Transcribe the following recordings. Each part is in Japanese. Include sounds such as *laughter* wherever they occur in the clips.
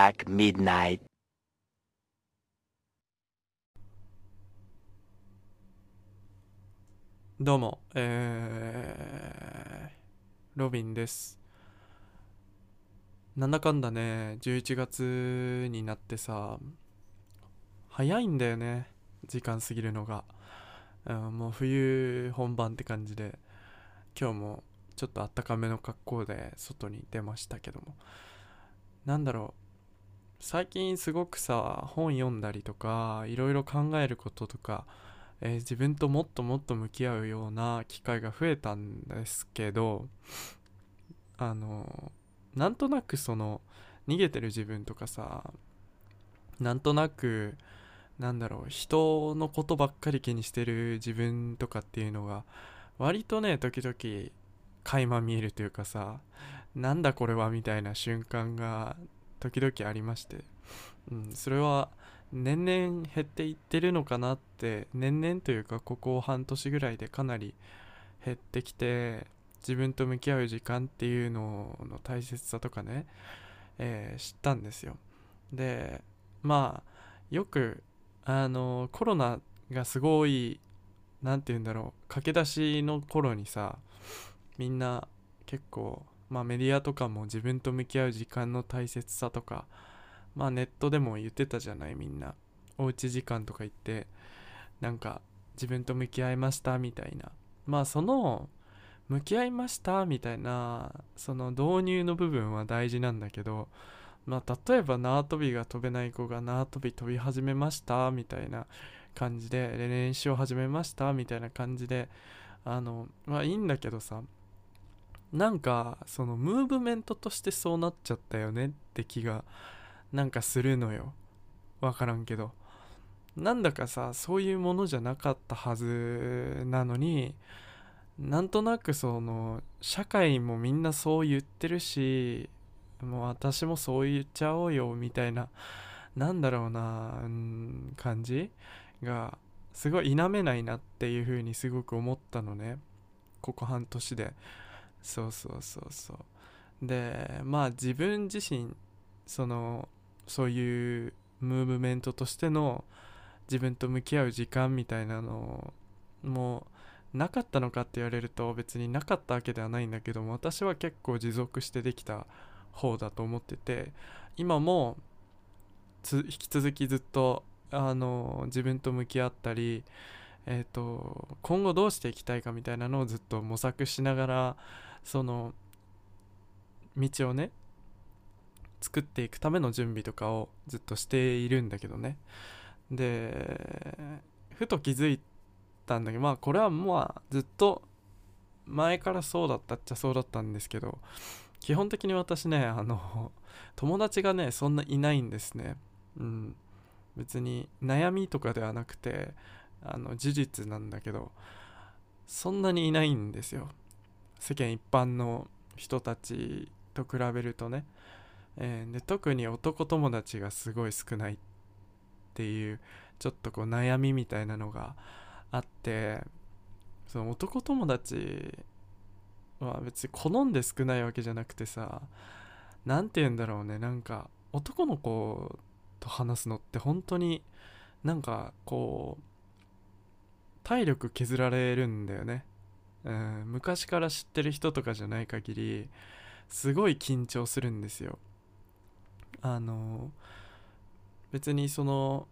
o'clock midnight. どうも、えー、ロビンです。なんだかんだね、11月になってさ、早いんだよね、時間過ぎるのが。うん、もう冬本番って感じで、今日もちょっとあったかめの格好で外に出ましたけども。なんだろう、最近すごくさ、本読んだりとか、いろいろ考えることとか、えー自分ともっともっと向き合うような機会が増えたんですけどあのなんとなくその逃げてる自分とかさなんとなくなんだろう人のことばっかり気にしてる自分とかっていうのが割とね時々垣間見えるというかさなんだこれはみたいな瞬間が時々ありまして、うん、それは年々減っていってるのかなって年々というかここ半年ぐらいでかなり減ってきて自分と向き合う時間っていうのの大切さとかね、えー知ったんですよ。でまあよくあのコロナがすごい何て言うんだろう駆け出しの頃にさみんな結構まあメディアとかも自分と向き合う時間の大切さとかまあネットでも言ってたじゃないみんな。おうち時間とか言ってなんか自分と向き合いましたみたいな。まあその向き合いましたみたいなその導入の部分は大事なんだけどまあ例えば縄跳びが飛べない子が縄跳び飛び始めましたみたいな感じでで練習を始めましたみたいな感じであのまあいいんだけどさなんかそのムーブメントとしてそうなっちゃったよねって気がなんかするのよ。わからんけど。なんだかさそういうものじゃなかったはずなのになんとなくその社会もみんなそう言ってるしもう私もそう言っちゃおうよみたいななんだろうな、感じがすごい否めないなっていう風にすごく思ったのね。ここ半年で。そうそうそうそう。でまあ自分自身そのそういうムーブメントとしての自分と向き合う時間みたいなのもなかったのかって言われると別になかったわけではないんだけども私は結構持続してできた方だと思ってて今も引き続きずっとあの自分と向き合ったりえー、と今後どうしていきたいかみたいなのをずっと模索しながらその道をね作っていくための準備とかをずっとしているんだけどね。でふと気づいたんだけどまあこれはまあずっと前からそうだったっちゃそうだったんですけど基本的に私ねあの友達がねそんないないんですね。うん。別に悩みとかではなくてあの事実なんだけどそんなにいないんですよ。世間一般の人たちと比べるとね、えーで特に男友達がすごい少ないっていうちょっとこう悩みみたいなのがあってその男友達は別に好んで少ないわけじゃなくてさ何て言うんだろうね。なんか男の子と話すのって本当になんかこう体力削られるんだよね、うん、昔から知ってる人とかじゃない限りすごい緊張するんですよ。あの別にその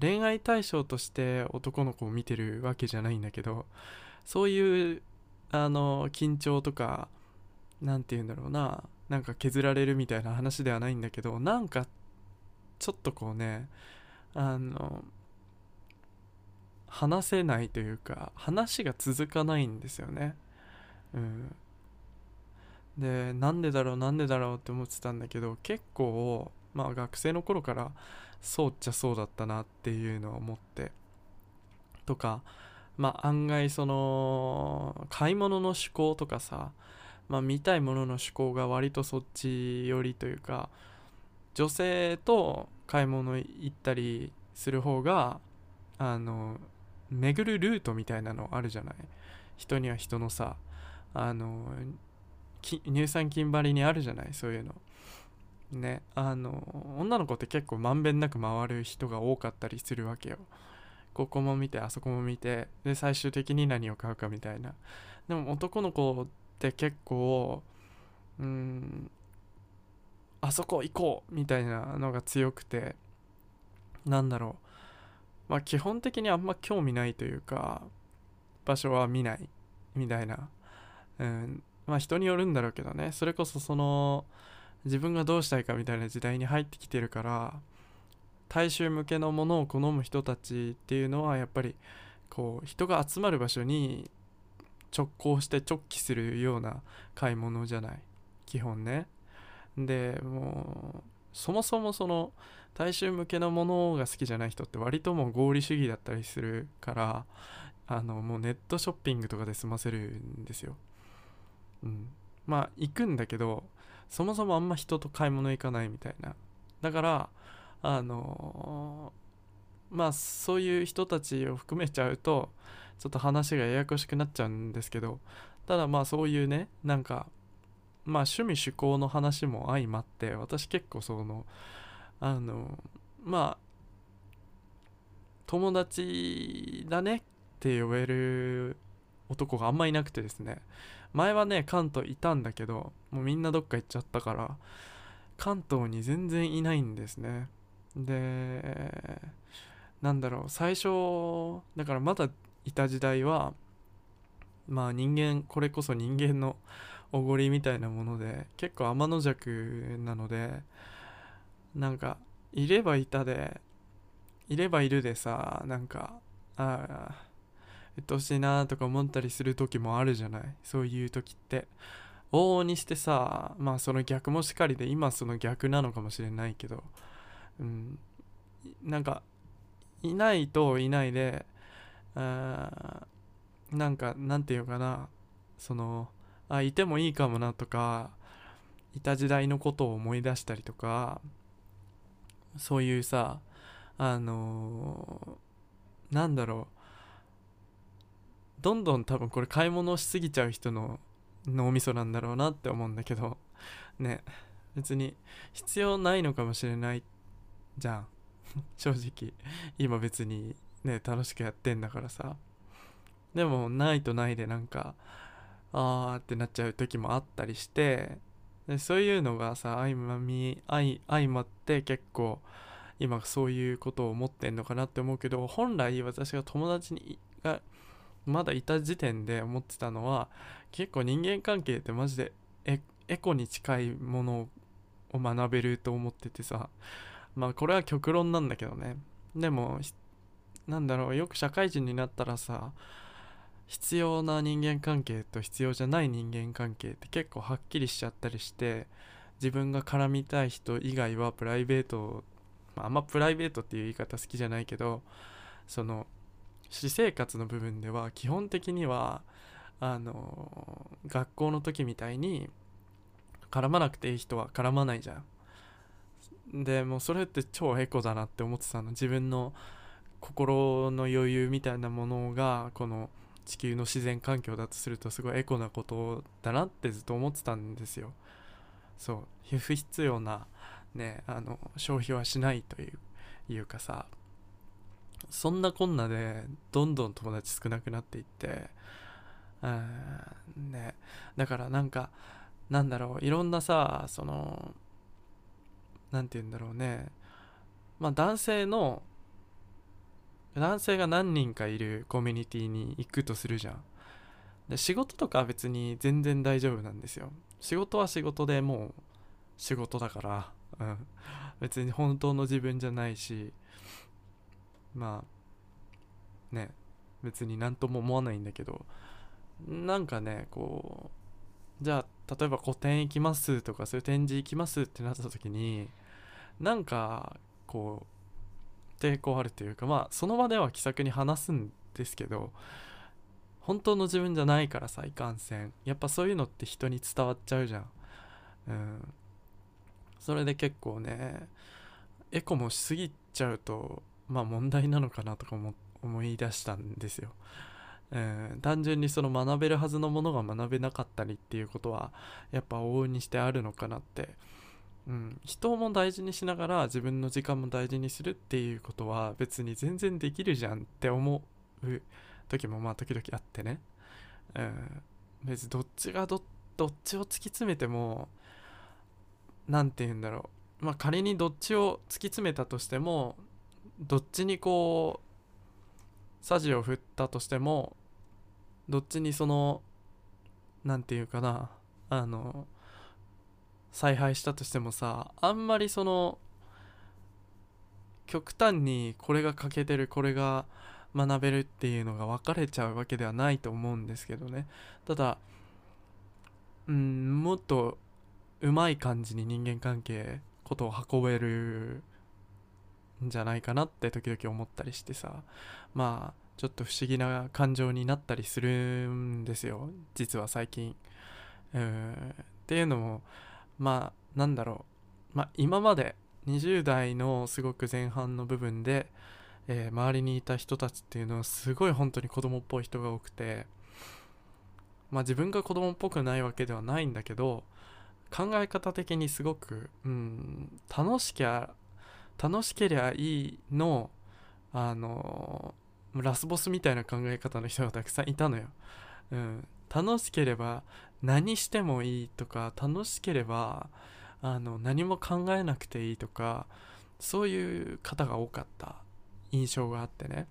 恋愛対象として男の子を見てるわけじゃないんだけどそういうあの緊張とか何て言うんだろうななんか削られるみたいな話ではないんだけどなんかちょっとこうねあの話せないというか話が続かないんですよね。うん。でなんでだろうなんでだろうって思ってたんだけど結構まあ学生の頃からそうっちゃそうだったなっていうのを思ってとかまあ案外その買い物の思考とかさまあ見たいものの思考が割とそっち寄りというか女性と買い物行ったりする方があの巡るルートみたいなのあるじゃない？人には人のさあの乳酸菌張りにあるじゃない？そういうの。ねあの女の子って結構まんべんなく回る人が多かったりするわけよ。ここも見てあそこも見てで最終的に何を買うかみたいな。でも男の子って結構うんあそこ行こうみたいなのが強くてなんだろう。まあ基本的にあんま興味ないというか場所は見ないみたいな。うん。まあ人によるんだろうけどね。それこそその自分がどうしたいかみたいな時代に入ってきてるから大衆向けのものを好む人たちっていうのはやっぱりこう人が集まる場所に直行して直帰するような買い物じゃない。基本ね。でもうそもそもその大衆向けのものが好きじゃない人って割ともう合理主義だったりするからあのもうネットショッピングとかで済ませるんですよ。うん。まあ行くんだけどそもそもあんま人と買い物行かないみたいな。だからあのまあそういう人たちを含めちゃうとちょっと話がややこしくなっちゃうんですけどただまあそういうねなんかまあ趣味趣向の話も相まって私結構そのあのまあ友達だねって呼べる男があんまいなくてですね。前はね関東いたんだけどもうみんなどっか行っちゃったから関東に全然いないんですね。でなんだろう最初だからまだいた時代はまあ人間これこそ人間のおごりみたいなもので結構天の弱なのでなんかいればいたでいればいるでさなんかああうっとうしいなとか思ったりする時もあるじゃない？そういう時って。往々にしてさまあその逆もしかりで今その逆なのかもしれないけどうん。なんかいないといないであなんかなんていうかなそのあいてもいいかもなとかいた時代のことを思い出したりとかそういうさあのー、なんだろう。どんどん多分これ買い物しすぎちゃう人の脳みそなんだろうなって思うんだけど。ね。別に必要ないのかもしれないじゃん。*laughs* 正直。今別にね楽しくやってんだからさ。でもないとないでなんかあーってなっちゃう時もあったりして。でそういうのがさ相まみ相相まって結構今そういうことを思ってんのかなって思うけど本来私が友達にがまだいた時点で思ってたのは結構人間関係ってマジでエエコに近いものを学べると思っててさまあこれは極論なんだけどね。でもなんだろうよく社会人になったらさ必要な人間関係と必要じゃない人間関係って結構はっきりしちゃったりして自分が絡みたい人以外はプライベート、まあ、あんまプライベートっていう言い方好きじゃないけどその私生活の部分では基本的にはあの学校の時みたいに絡まなくていい人は絡まないじゃん。でもうそれって超エコだなって思ってたの自分の心の余裕みたいなものがこの地球の自然環境だとするとすごいエコなことだなってずっと思ってたんですよ。そう。不必要なねあの消費はしないといういうかさ。そんなこんなでどんどん友達少なくなっていって。うんね。だからなんかなんだろう。いろんなさその何て言うんだろうね。まあ男性の男性が何人かいるコミュニティに行くとするじゃん。で仕事とかは別に全然大丈夫なんですよ。仕事は仕事でもう仕事だから、うん、別に本当の自分じゃないし。まあね別に何とも思わないんだけど。なんかねこうじゃあ例えば個展行きますとかそういう展示行きますってなった時になんかこう抵抗あるというかまあその場では気さくに話すんですけど本当の自分じゃないからさいかんせん。やっぱそういうのって人に伝わっちゃうじゃん。うん。それで結構ねエコもしすぎちゃうとまあ問題なのかなとかも思い出したんですよ、うん、単純にその学べるはずのものが学べなかったりっていうことはやっぱ往々にしてあるのかなってうん、人も大事にしながら自分の時間も大事にするっていうことは別に全然できるじゃんって思う時もまあ時々あってね、うん、別にどっちがどどっちを突き詰めても何て言うんだろうまあ仮にどっちを突き詰めたとしてもどっちにこう舵を振ったとしてもどっちにその何て言うかなあの采配したとしてもさあんまりその極端にこれが欠けてるこれが学べるっていうのが分かれちゃうわけではないと思うんですけどね。ただうんもっとうまい感じに人間関係ことを運べるんじゃないかなって時々思ったりしてさ。まあちょっと不思議な感情になったりするんですよ。実は最近。うん。っていうのもまあなんだろう。まあ今まで20代のすごく前半の部分で、えー、周りにいた人たちっていうのはすごい本当に子供っぽい人が多くてまあ自分が子供っぽくないわけではないんだけど考え方的にすごく、うん、楽しきゃ楽しけりゃいいのあのラスボスみたいな考え方の人がたくさんいたのよ、うん、楽しければ何してもいいとか楽しければあの何も考えなくていいとかそういう方が多かった。印象があってね。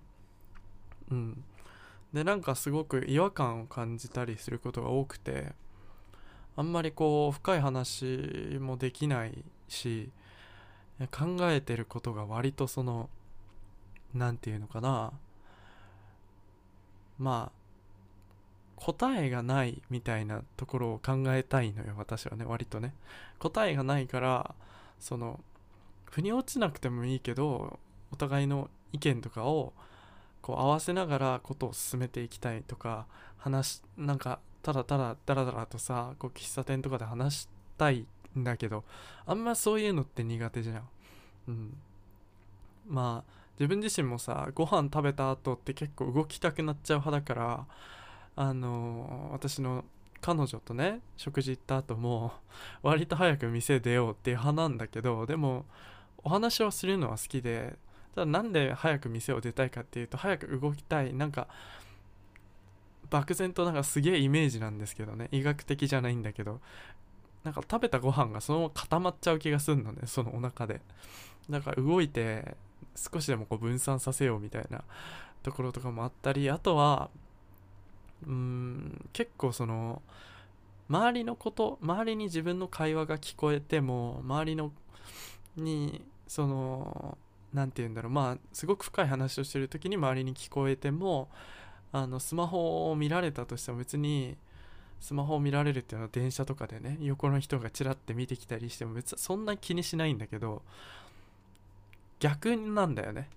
うん。でなんかすごく違和感を感じたりすることが多くてあんまりこう深い話もできないし考えてることが割とその何て言うのかな。まあ答えがないみたいなところを考えたいのよ私はね割とね。答えがないからその腑に落ちなくてもいいけどお互いの意見とかをこう合わせながらことを進めていきたいとか話なんかただただダラダラとさこう喫茶店とかで話したいんだけどあんまそういうのって苦手じゃん。うん。まあ自分自身もさご飯食べた後って結構動きたくなっちゃう派だからあの私の彼女とね食事行った後も *laughs* 割と早く店出ようっていう派なんだけどでもお話をするのは好きでただなんで早く店を出たいかっていうと早く動きたいなんか漠然となんかすげえイメージなんですけどね。医学的じゃないんだけど。なんか食べたご飯がそのまま固まっちゃう気がするのねそのお腹で。だから動いて少しでもこう分散させようみたいなところとかもあったりあとはうん結構その周りのこと周りに自分の会話が聞こえても周りのにその何て言うんだろうまあすごく深い話をしてる時に周りに聞こえてもあのスマホを見られたとしても別にスマホを見られるっていうのは電車とかでね横の人がちらって見てきたりしても別にそんな気にしないんだけど逆なんだよね。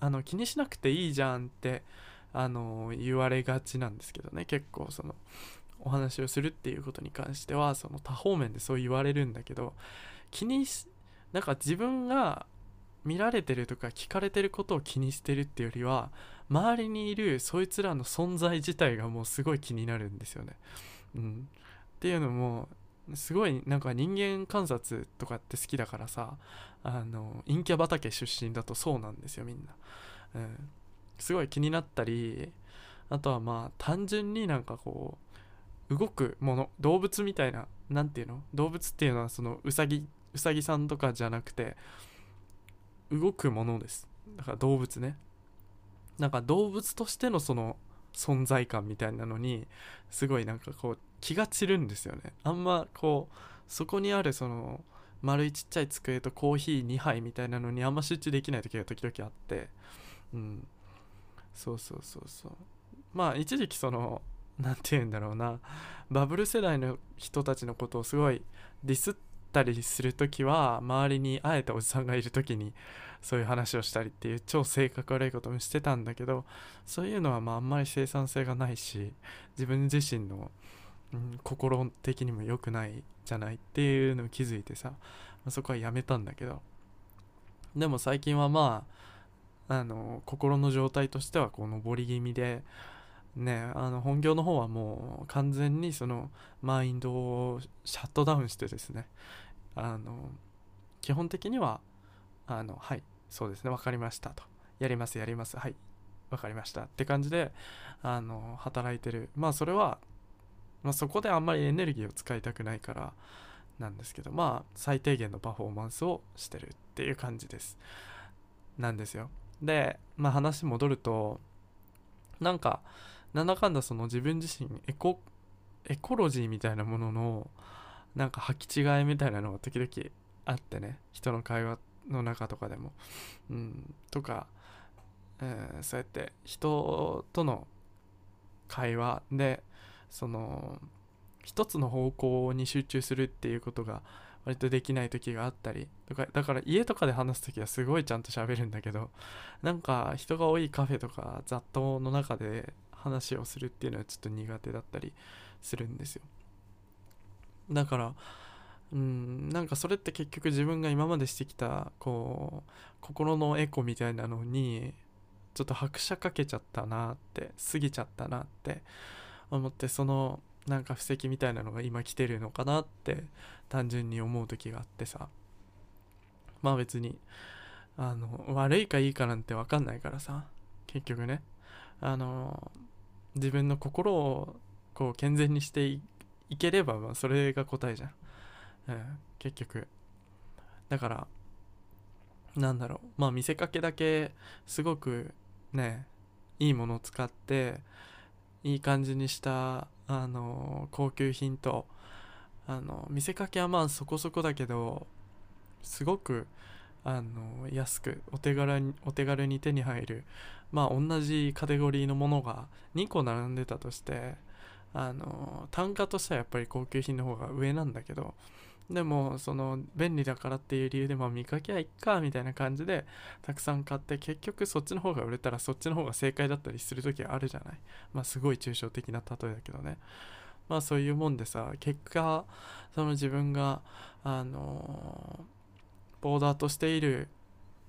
あの気にしなくていいじゃんってあの言われがちなんですけどね結構そのお話をするっていうことに関してはその多方面でそう言われるんだけど気にしなんか自分が見られてるとか聞かれてることを気にしてるっていうよりは周りにいるそいつらの存在自体がもうすごい気になるんですよね。うん、っていうのもすごいなんか人間観察とかって好きだからさあの陰キャ畑出身だとそうなんですよみんな。うんすごい気になったりあとはまあ単純になんかこう動くもの動物みたいな何ていうの？動物っていうのはそのうさぎうさぎさんとかじゃなくて動くものです。だから動物ね。なんか動物としてのその存在感みたいなのにすごいなんかこう気が散るんですよね。あんまこうそこにあるその丸いちっちゃい机とコーヒー2杯みたいなのにあんま集中できない時が時々あってうん。そうそうそうそう。まあ一時期その *laughs* 何て言うんだろうな。バブル世代の人たちのことをすごいディスったりする時は周りにあえておじさんがいる時にそういう話をしたりっていう超性格悪いこともしてたんだけどそういうのはまああんまり生産性がないし自分自身の、うん、心的にも良くないじゃないっていうのを気づいてさ、まあ、そこはやめたんだけど。でも最近はまああの心の状態としてはこう上り気味でねあの本業の方はもう完全にそのマインドをシャットダウンしてですねあの基本的にはあのはいそうですね分かりましたと。やりますやりますはい分かりました。って感じであの働いてる。まあそれは、まあ、そこであんまりエネルギーを使いたくないからなんですけどまあ最低限のパフォーマンスをしてるっていう感じです。なんですよ。でまあ話戻るとなんかなんだかんだその自分自身エコエコロジーみたいなもののなんか履き違いみたいなのが時々あってね。人の会話の中とかでも。うん。とか、えー、そうやって人との会話でその一つの方向に集中するっていうことが割とできない時があったりとかだから家とかで話す時はすごいちゃんと喋るんだけどなんか人が多いカフェとか雑踏の中で話をするっていうのはちょっと苦手だったりするんですよ。だからうんなんかそれって結局自分が今までしてきたこう心のエコみたいなのにちょっと拍車かけちゃったなって過ぎちゃったなって思ってそのなんか布石みたいなのが今来てるのかなって単純に思う時があってさ。まあ別にあの悪いかいいかなんて分かんないからさ。結局ね。あの自分の心をこう健全にしていければまあそれが答えじゃん、うん、結局。だからなんだろう。まあ見せかけだけすごくねいいものを使っていい感じにしたあの高級品とあの見せかけはまあそこそこだけどすごくあの安くお手軽にお手軽に手に入るまあ同じカテゴリーのものが2個並んでたとしてあの単価としてはやっぱり高級品の方が上なんだけどでもその便利だからっていう理由でまあ見かけはいっかみたいな感じでたくさん買って結局そっちの方が売れたらそっちの方が正解だったりする時あるじゃない？まあすごい抽象的な例えだけどね。まあそういうもんでさ結果その自分があのボーダーとしている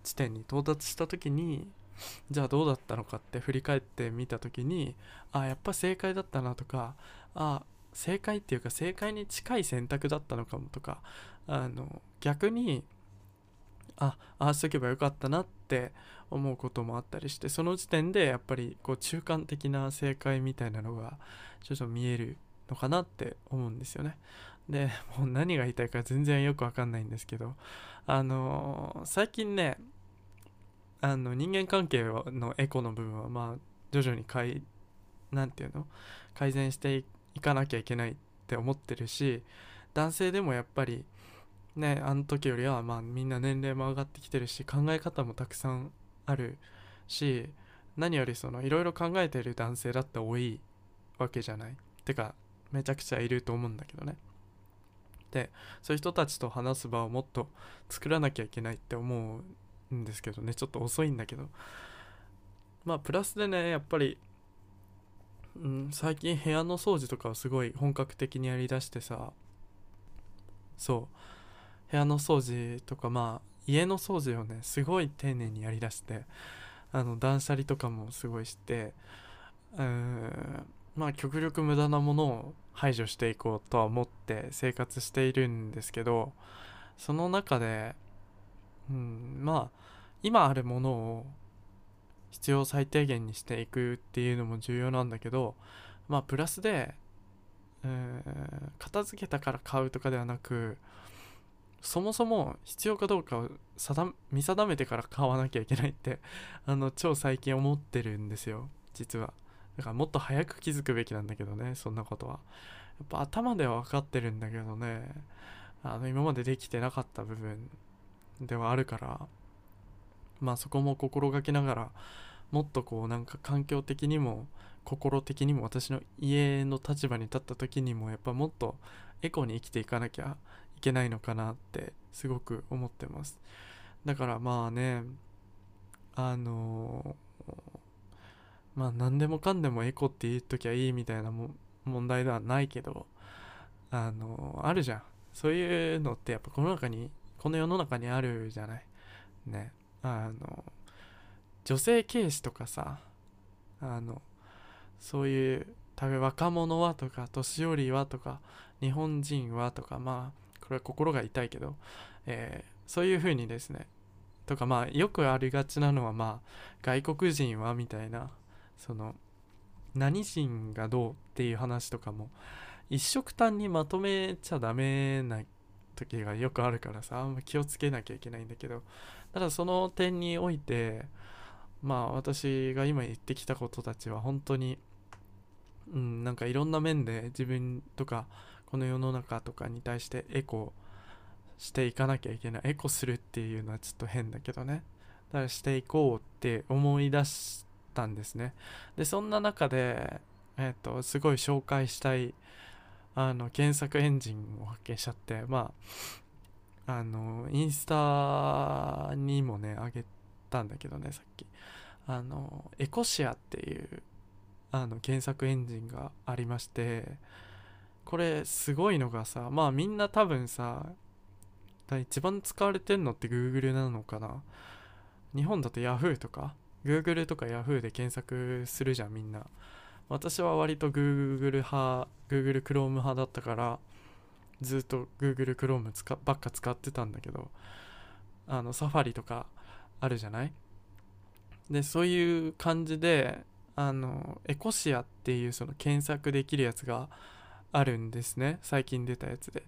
地点に到達した時にじゃあどうだったのかって振り返ってみた時にあやっぱ正解だったなとかあ正解っていうか正解に近い選択だったのかもとかあの逆にあああしとけばよかったなって思うこともあったりしてその時点でやっぱりこう中間的な正解みたいなのがちょっと見えるのかなって思うんですよね。でもう何が言いたいか全然よくわかんないんですけどあのー、最近ねあの人間関係のエコの部分はまあ徐々に改なんていうの？改善していく行かなきゃいけないって思ってるし男性でもやっぱりねあの時よりはまあみんな年齢も上がってきてるし考え方もたくさんあるし何よりそのいろいろ考えてる男性だって多いわけじゃない。てかめちゃくちゃいると思うんだけどね。でそういう人たちと話す場をもっと作らなきゃいけないって思うんですけどね。ちょっと遅いんだけど。まあプラスでねやっぱりうん、最近部屋の掃除とかをすごい本格的にやりだしてさ。そう。部屋の掃除とかまあ家の掃除をねすごい丁寧にやりだしてあの断捨離とかもすごいしてうんまあ極力無駄なものを排除していこうとは思って生活しているんですけどその中でうんまあ今あるものを必要最低限にしていくっていうのも重要なんだけどまあプラスで、えー、片付けたから買うとかではなくそもそも必要かどうかを見定めてから買わなきゃいけないってあの超最近思ってるんですよ実は。だからもっと早く気づくべきなんだけどねそんなことは。やっぱ頭では分かってるんだけどねあの今までできてなかった部分ではあるからまあそこも心がけながらもっとこうなんか環境的にも心的にも私の家の立場に立った時にもやっぱもっとエコに生きていかなきゃいけないのかなってすごく思ってます。だからまあねあの、まあ何でもかんでもエコって言っときゃいいみたいな問題ではないけどあの、あるじゃん。そういうのってやっぱこの中にこの世の中にあるじゃない。ね。あの女性軽視とかさあのそういう多分若者はとか年寄りはとか日本人はとかまあこれは心が痛いけど、えー、そういうふうにですねとかまあよくありがちなのはまあ外国人はみたいなその何人がどうっていう話とかも一色単にまとめちゃダメな時がよくあるからさあんま気をつけなきゃいけないんだけど。ただその点においてまあ私が今言ってきたことたちは本当にうんなんかいろんな面で自分とかこの世の中とかに対してエコしていかなきゃいけないエコするっていうのはちょっと変だけどね。だからしていこうって思い出したんですね。でそんな中でえっ、とすごい紹介したいあの検索エンジンを発見しちゃってまああのインスタにもねあげたんだけどねさっき。あのエコシアっていうあの検索エンジンがありましてこれすごいのがさまあみんな多分さ一番使われてんのって Google なのかな？日本だと Yahoo とか？Google とか Yahoo で検索するじゃんみんな。私は割と Google 派 Google Chrome 派だったからずっと Google Chrome ばっか使ってたんだけどあのサファリとかあるじゃない？でそういう感じであのエコシアっていうその検索できるやつがあるんですね。最近出たやつで。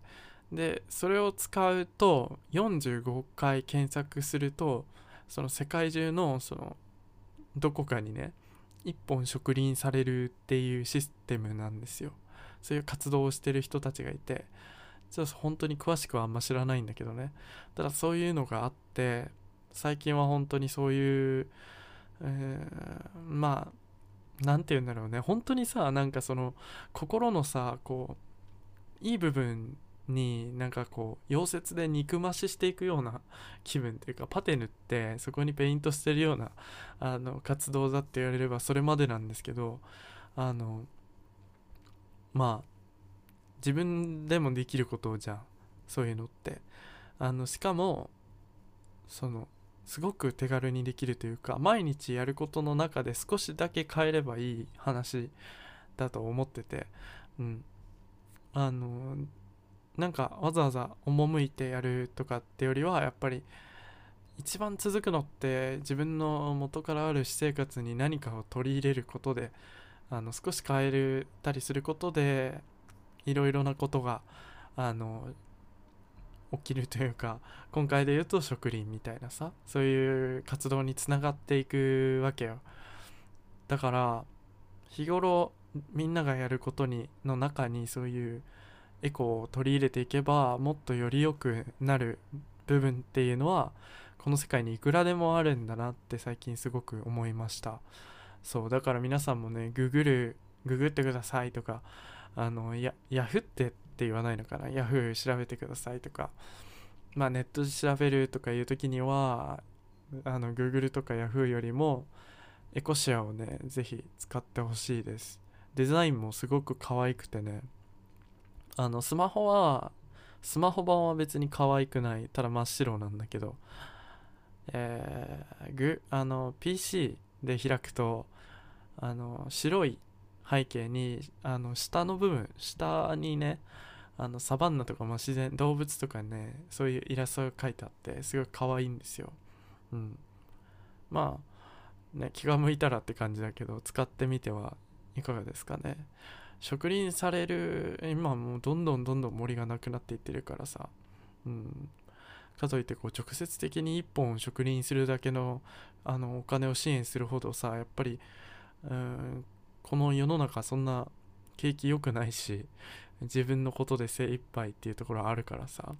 でそれを使うと45回検索するとその世界中のそのどこかにね1本植林されるっていうシステムなんですよ。そういう活動をしてる人たちがいて。ちょっと本当に詳しくはあんま知らないんだけどね。ただそういうのがあって最近は本当にそういう、えー、まあ何て言うんだろうね。本当にさなんかその心のさこういい部分になんかこう溶接で肉増ししていくような気分というかパテ塗ってそこにペイントしてるようなあの活動だって言われればそれまでなんですけどあのまあ自分でもできることをじゃんそういうのって。あのしかもそのすごく手軽にできるというか毎日やることの中で少しだけ変えればいい話だと思っててうん。あのなんかわざわざ赴いてやるとかってよりはやっぱり一番続くのって自分の元からある私生活に何かを取り入れることであの少し変えるたりすることでいろいろなことがあの起きるというか今回で言うと植林みたいなさそういう活動につながっていくわけよ。だから日頃みんながやることにの中にそういうエコを取り入れていけばもっとより良くなる部分っていうのはこの世界にいくらでもあるんだなって最近すごく思いました。そうだから皆さんもねググるググってくださいとかあのヤフってって言わないのかな？ヤフー調べてくださいとか。まあネットで調べるとかいう時にはあの Google とか Yahoo よりもエコシアをねぜひ使ってほしいです。デザインもすごく可愛くてね。あのスマホはスマホ版は別に可愛くない。ただ真っ白なんだけど。えー、グあの PC で開くとあの白い背景にあの下の部分下にねあのサバンナとかも自然動物とかねそういうイラストが書いてあってすごい可愛いんですよ。うん。まあね気が向いたらって感じだけど使ってみてはいかがですかね。植林される今もうどんどんどんどん森がなくなっていってるからさ。うん。かといってこう直接的に1本植林するだけのあのお金を支援するほどさやっぱりうんこの世の中そんな景気良くないし自分のことで精一杯っていうところあるからさ、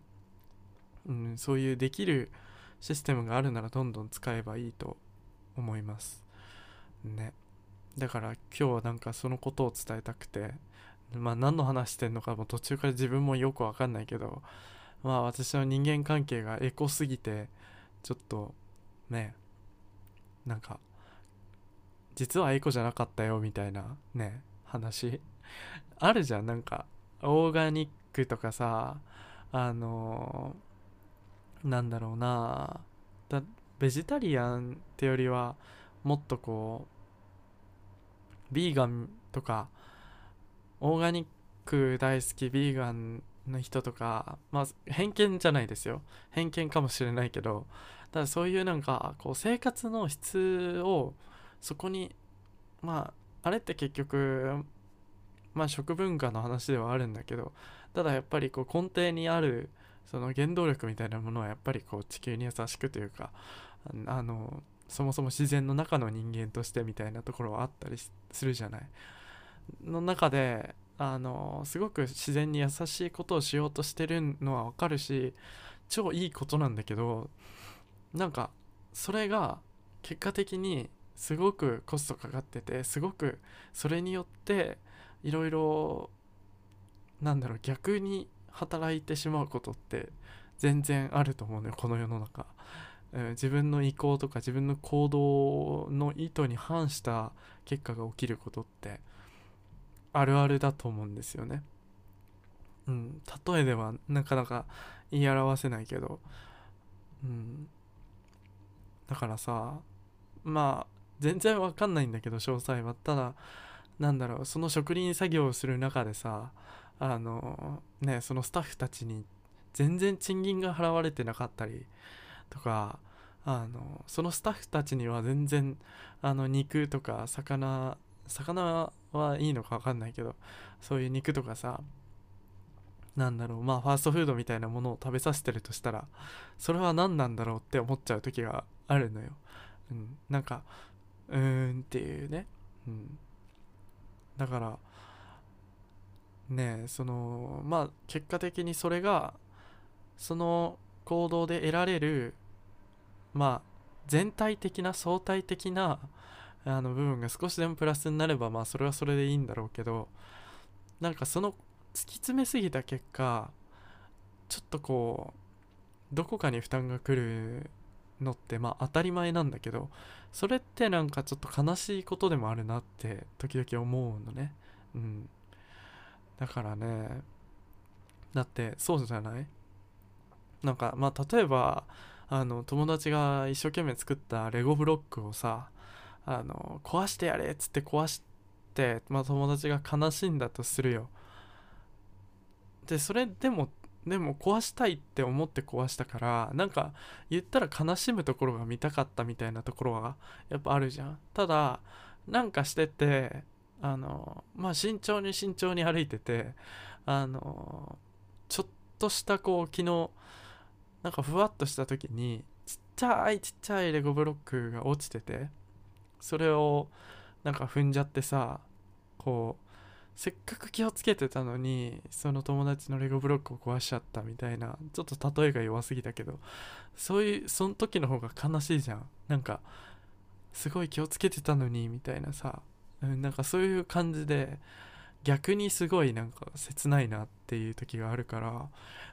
うん、そういうできるシステムがあるならどんどん使えばいいと思います。ね。だから今日はなんかそのことを伝えたくてまあ何の話してんのかも途中から自分もよくわかんないけどまあ私の人間関係がエコすぎてちょっとねなんか実はエコじゃなかったよみたいなね話。あるじゃん。なんかオーガニックとかさあのー、なんだろうなベジタリアンってよりはもっとこうビーガンとかオーガニック大好きビーガンの人とかまあ偏見じゃないですよ。偏見かもしれないけどただそういうなんかこう生活の質をそこにまああれって結局まあ食文化の話ではあるんだけどただやっぱりこう根底にあるその原動力みたいなものはやっぱりこう地球に優しくというかあのそもそも自然の中の人間としてみたいなところはあったりするじゃない。の中であのすごく自然に優しいことをしようとしてるのはわかるし超いいことなんだけどなんかそれが結果的にすごくコストかかっててすごくそれによっていろいろなんだろう逆に働いてしまうことって全然あると思うのよこの世の中、自分の意向とか自分の行動の意図に反した結果が起きることってあるあるだと思うんですよね。うん例えではなかなか言い表せないけどうんだからさまあ全然わかんないんだけど詳細は。ただなんだろうその植林作業をする中でさあのねそのスタッフたちに全然賃金が払われてなかったりとかあのそのスタッフたちには全然あの肉とか魚魚はいいのか分かんないけどそういう肉とかさなんだろうまあファーストフードみたいなものを食べさせてるとしたらそれは何なんだろうって思っちゃう時があるのよ、うん、なんかうーんっていうね、うん、だからねそのまあ結果的にそれがその行動で得られるまあ全体的な相対的なあの部分が少しでもプラスになればまあそれはそれでいいんだろうけどなんかその突き詰めすぎた結果ちょっとこうどこかに負担が来るのってまあ当たり前なんだけどそれってなんかちょっと悲しいことでもあるなって時々思うのね。うん。だからねだってそうじゃない？なんかまあ例えばあの友達が一生懸命作ったレゴブロックをさあの壊してやれっつって壊してまあ友達が悲しんだとするよ。でそれでもでも壊したいって思って壊したからなんか言ったら悲しむところが見たかったみたいなところはやっぱあるじゃん。ただなんかしててあのまあ慎重に慎重に歩いててあのちょっとしたこう昨日なんかふわっとした時にちっちゃいちっちゃいレゴブロックが落ちててそれをなんか踏んじゃってさこうせっかく気をつけてたのにその友達のレゴブロックを壊しちゃったみたいなちょっと例えが弱すぎたけどそういうその時の方が悲しいじゃん。なんかすごい気をつけてたのにみたいなさ、なんかそういう感じで逆にすごいなんか切ないなっていう時があるから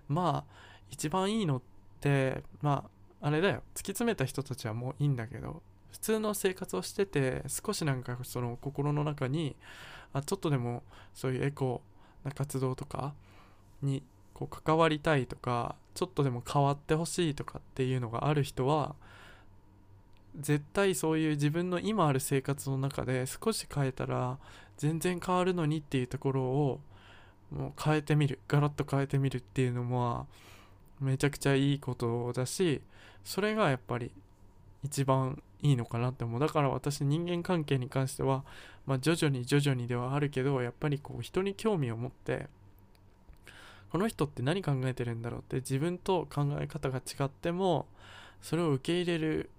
まあ一番いいのってでまああれだよ。突き詰めた人たちはもういいんだけど普通の生活をしてて少しなんかその心の中にあちょっとでもそういうエコな活動とかにこう関わりたいとかちょっとでも変わってほしいとかっていうのがある人は絶対そういう自分の今ある生活の中で少し変えたら全然変わるのにっていうところをもう変えてみる。ガラッと変えてみるっていうのもめちゃくちゃいいことだしそれがやっぱり一番いいのかなって思う。だから私人間関係に関しては、まあ、徐々に徐々にではあるけどやっぱりこう人に興味を持ってこの人って何考えてるんだろうって自分と考え方が違ってもそれを受け入れる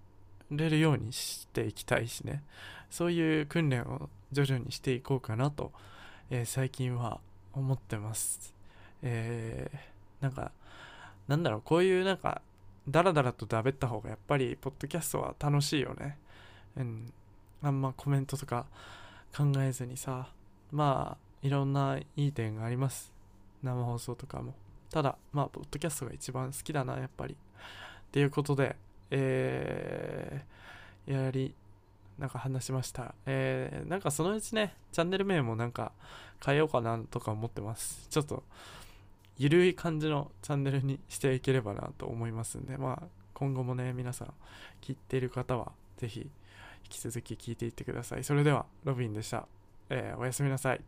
れるようにしていきたいしね。そういう訓練を徐々にしていこうかなと、えー、最近は思ってます。えー、なんかなんだろうこういうなんかダラダラとだべった方がやっぱりポッドキャストは楽しいよね。うん。あんまコメントとか考えずにさまあいろんないい点があります。生放送とかも。ただまあポッドキャストが一番好きだなやっぱり。っていうことでえー、やり、なんか話しました。えー、なんかそのうちね、チャンネル名もなんか変えようかなとか思ってます。ちょっと、ゆるい感じのチャンネルにしていければなと思いますんで、まあ、今後もね、皆さん、聞いている方は、ぜひ、引き続き聞いていってください。それでは、ロビンでした。えー、おやすみなさい。